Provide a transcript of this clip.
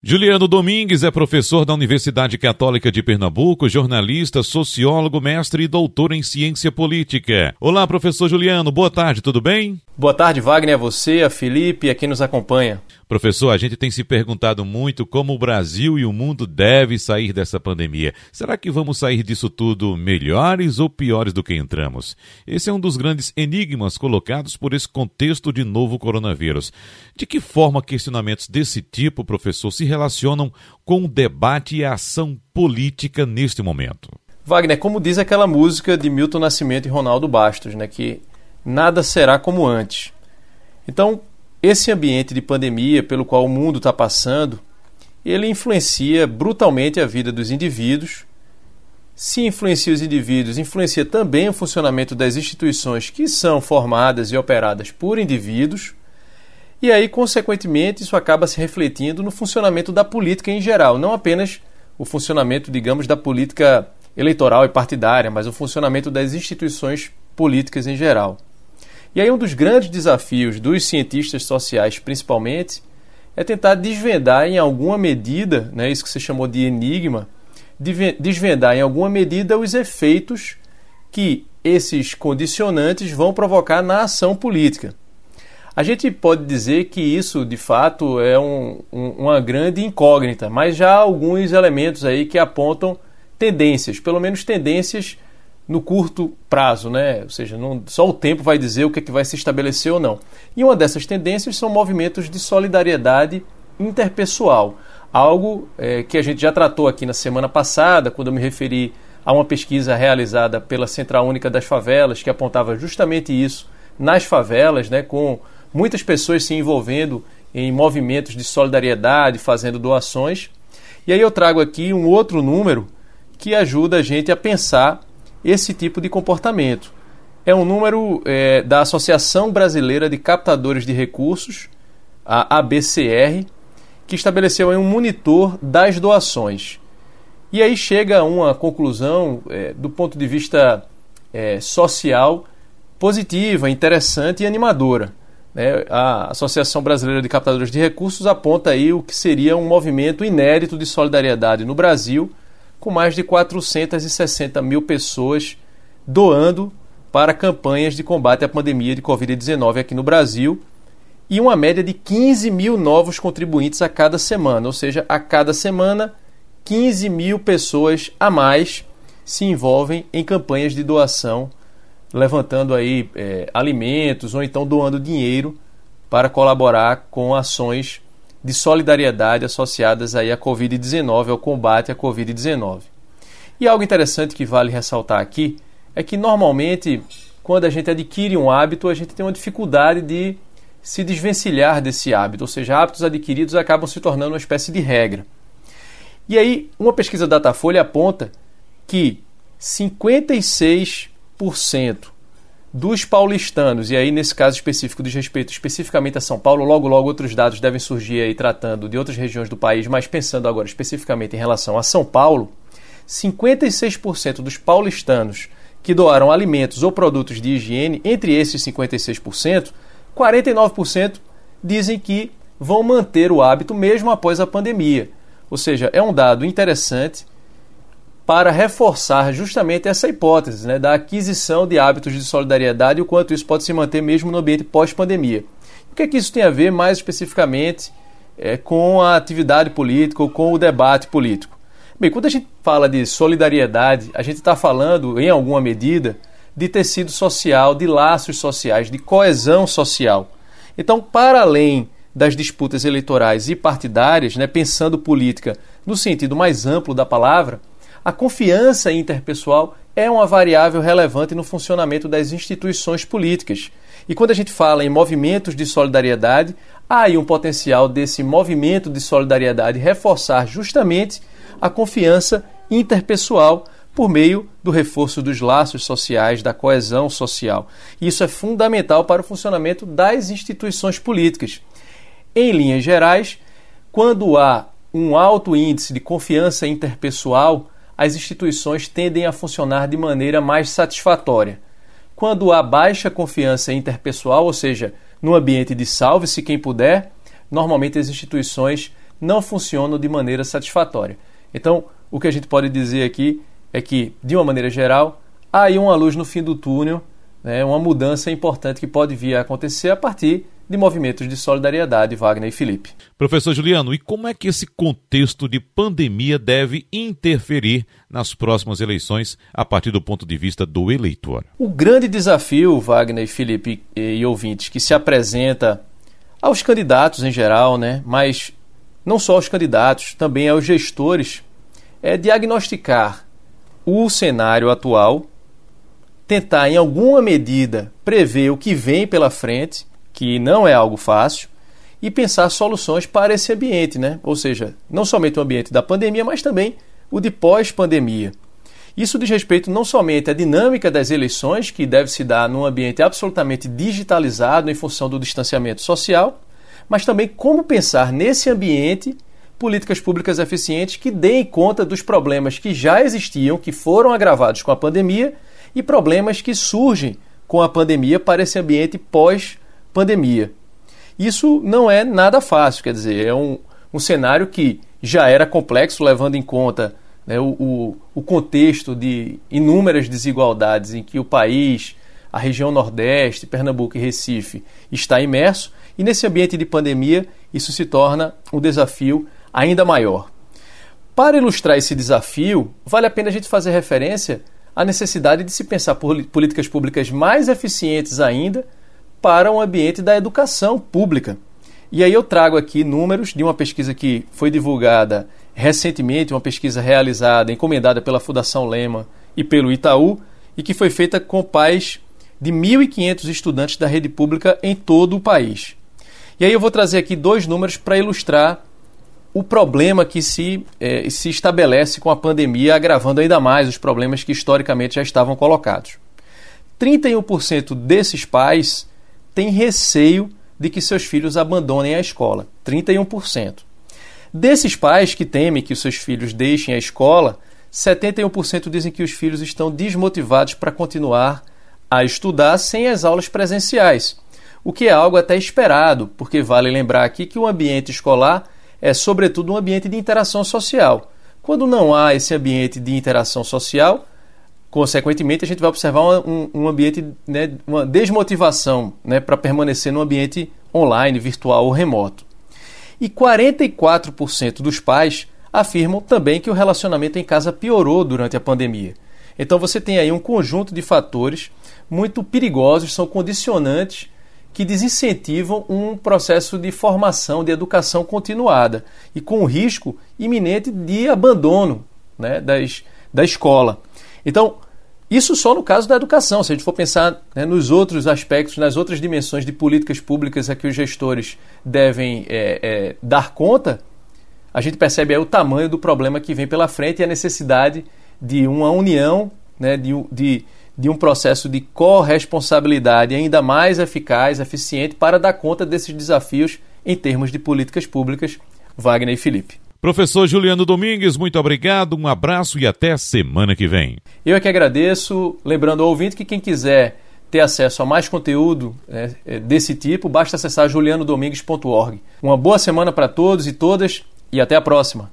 Juliano Domingues é professor da Universidade Católica de Pernambuco, jornalista, sociólogo, mestre e doutor em ciência política. Olá, professor Juliano, boa tarde, tudo bem? Boa tarde, Wagner, a você, a Felipe e a quem nos acompanha. Professor, a gente tem se perguntado muito como o Brasil e o mundo devem sair dessa pandemia. Será que vamos sair disso tudo melhores ou piores do que entramos? Esse é um dos grandes enigmas colocados por esse contexto de novo coronavírus. De que forma questionamentos desse tipo, professor, se relacionam com o debate e a ação política neste momento? Wagner, como diz aquela música de Milton Nascimento e Ronaldo Bastos, né, que nada será como antes. Então, esse ambiente de pandemia pelo qual o mundo está passando, ele influencia brutalmente a vida dos indivíduos. Se influencia os indivíduos, influencia também o funcionamento das instituições que são formadas e operadas por indivíduos. E aí, consequentemente, isso acaba se refletindo no funcionamento da política em geral, não apenas o funcionamento, digamos, da política eleitoral e partidária, mas o funcionamento das instituições políticas em geral. E aí um dos grandes desafios dos cientistas sociais, principalmente, é tentar desvendar em alguma medida, né, isso que você chamou de enigma, desvendar em alguma medida os efeitos que esses condicionantes vão provocar na ação política. A gente pode dizer que isso, de fato, é um, um, uma grande incógnita, mas já há alguns elementos aí que apontam tendências, pelo menos tendências no curto prazo, né? ou seja, não, só o tempo vai dizer o que, é que vai se estabelecer ou não. E uma dessas tendências são movimentos de solidariedade interpessoal, algo é, que a gente já tratou aqui na semana passada, quando eu me referi a uma pesquisa realizada pela Central Única das Favelas, que apontava justamente isso nas favelas, né, com muitas pessoas se envolvendo em movimentos de solidariedade, fazendo doações. E aí eu trago aqui um outro número que ajuda a gente a pensar esse tipo de comportamento. É um número é, da Associação Brasileira de Captadores de Recursos, a ABCR, que estabeleceu um monitor das doações. E aí chega a uma conclusão, é, do ponto de vista é, social, positiva, interessante e animadora. Né? A Associação Brasileira de Captadores de Recursos aponta aí o que seria um movimento inédito de solidariedade no Brasil com mais de 460 mil pessoas doando para campanhas de combate à pandemia de Covid-19 aqui no Brasil e uma média de 15 mil novos contribuintes a cada semana, ou seja, a cada semana 15 mil pessoas a mais se envolvem em campanhas de doação, levantando aí é, alimentos ou então doando dinheiro para colaborar com ações de solidariedade associadas aí à Covid-19, ao combate à Covid-19. E algo interessante que vale ressaltar aqui é que normalmente quando a gente adquire um hábito, a gente tem uma dificuldade de se desvencilhar desse hábito, ou seja, hábitos adquiridos acabam se tornando uma espécie de regra. E aí, uma pesquisa da Datafolha aponta que 56% dos paulistanos, e aí nesse caso específico diz respeito especificamente a São Paulo, logo logo outros dados devem surgir aí tratando de outras regiões do país, mas pensando agora especificamente em relação a São Paulo, 56% dos paulistanos que doaram alimentos ou produtos de higiene, entre esses 56%, 49% dizem que vão manter o hábito mesmo após a pandemia. Ou seja, é um dado interessante para reforçar justamente essa hipótese né, da aquisição de hábitos de solidariedade e o quanto isso pode se manter mesmo no ambiente pós-pandemia. O que é que isso tem a ver mais especificamente é, com a atividade política ou com o debate político? Bem, quando a gente fala de solidariedade, a gente está falando, em alguma medida, de tecido social, de laços sociais, de coesão social. Então, para além das disputas eleitorais e partidárias, né, pensando política no sentido mais amplo da palavra, a confiança interpessoal é uma variável relevante no funcionamento das instituições políticas. E quando a gente fala em movimentos de solidariedade, há aí um potencial desse movimento de solidariedade reforçar justamente a confiança interpessoal por meio do reforço dos laços sociais, da coesão social. Isso é fundamental para o funcionamento das instituições políticas. Em linhas gerais, quando há um alto índice de confiança interpessoal, as instituições tendem a funcionar de maneira mais satisfatória. Quando há baixa confiança interpessoal, ou seja, no ambiente de salve-se quem puder, normalmente as instituições não funcionam de maneira satisfatória. Então, o que a gente pode dizer aqui é que, de uma maneira geral, há aí uma luz no fim do túnel, né, uma mudança importante que pode vir a acontecer a partir de movimentos de solidariedade, Wagner e Felipe. Professor Juliano, e como é que esse contexto de pandemia deve interferir nas próximas eleições a partir do ponto de vista do eleitor? O grande desafio, Wagner e Felipe e ouvintes, que se apresenta aos candidatos em geral, né, mas não só aos candidatos, também aos gestores, é diagnosticar o cenário atual, tentar em alguma medida prever o que vem pela frente que não é algo fácil, e pensar soluções para esse ambiente, né? Ou seja, não somente o ambiente da pandemia, mas também o de pós-pandemia. Isso diz respeito não somente à dinâmica das eleições, que deve se dar num ambiente absolutamente digitalizado em função do distanciamento social, mas também como pensar nesse ambiente políticas públicas eficientes que deem conta dos problemas que já existiam, que foram agravados com a pandemia, e problemas que surgem com a pandemia para esse ambiente pós-pandemia pandemia. Isso não é nada fácil, quer dizer, é um, um cenário que já era complexo, levando em conta né, o, o, o contexto de inúmeras desigualdades em que o país, a região Nordeste, Pernambuco e Recife está imerso, e nesse ambiente de pandemia isso se torna um desafio ainda maior. Para ilustrar esse desafio, vale a pena a gente fazer referência à necessidade de se pensar por políticas públicas mais eficientes ainda para um ambiente da educação pública. E aí eu trago aqui números de uma pesquisa que foi divulgada recentemente, uma pesquisa realizada, encomendada pela Fundação Lema e pelo Itaú, e que foi feita com pais de 1.500 estudantes da rede pública em todo o país. E aí eu vou trazer aqui dois números para ilustrar o problema que se, eh, se estabelece com a pandemia, agravando ainda mais os problemas que historicamente já estavam colocados. 31% desses pais tem receio de que seus filhos abandonem a escola, 31%. Desses pais que temem que os seus filhos deixem a escola, 71% dizem que os filhos estão desmotivados para continuar a estudar sem as aulas presenciais, o que é algo até esperado, porque vale lembrar aqui que o ambiente escolar é, sobretudo, um ambiente de interação social. Quando não há esse ambiente de interação social, Consequentemente, a gente vai observar um, um ambiente, né, uma desmotivação né, para permanecer no ambiente online, virtual ou remoto. E 44% dos pais afirmam também que o relacionamento em casa piorou durante a pandemia. Então você tem aí um conjunto de fatores muito perigosos, são condicionantes que desincentivam um processo de formação, de educação continuada e com o risco iminente de abandono né, das, da escola. Então, isso só no caso da educação. Se a gente for pensar né, nos outros aspectos, nas outras dimensões de políticas públicas a que os gestores devem é, é, dar conta, a gente percebe aí o tamanho do problema que vem pela frente e a necessidade de uma união, né, de, de, de um processo de corresponsabilidade ainda mais eficaz, eficiente, para dar conta desses desafios em termos de políticas públicas. Wagner e Felipe. Professor Juliano Domingues, muito obrigado, um abraço e até semana que vem. Eu é que agradeço. Lembrando ao ouvinte que quem quiser ter acesso a mais conteúdo é, é desse tipo, basta acessar julianodomingues.org. Uma boa semana para todos e todas e até a próxima.